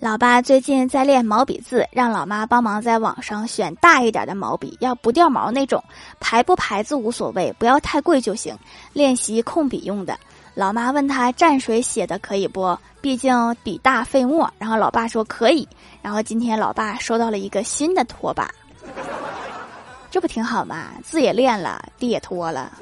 老爸最近在练毛笔字，让老妈帮忙在网上选大一点的毛笔，要不掉毛那种，牌不牌子无所谓，不要太贵就行。练习控笔用的。老妈问他蘸水写的可以不？毕竟笔大费墨。然后老爸说可以。然后今天老爸收到了一个新的拖把，这不挺好吗？字也练了，地也拖了。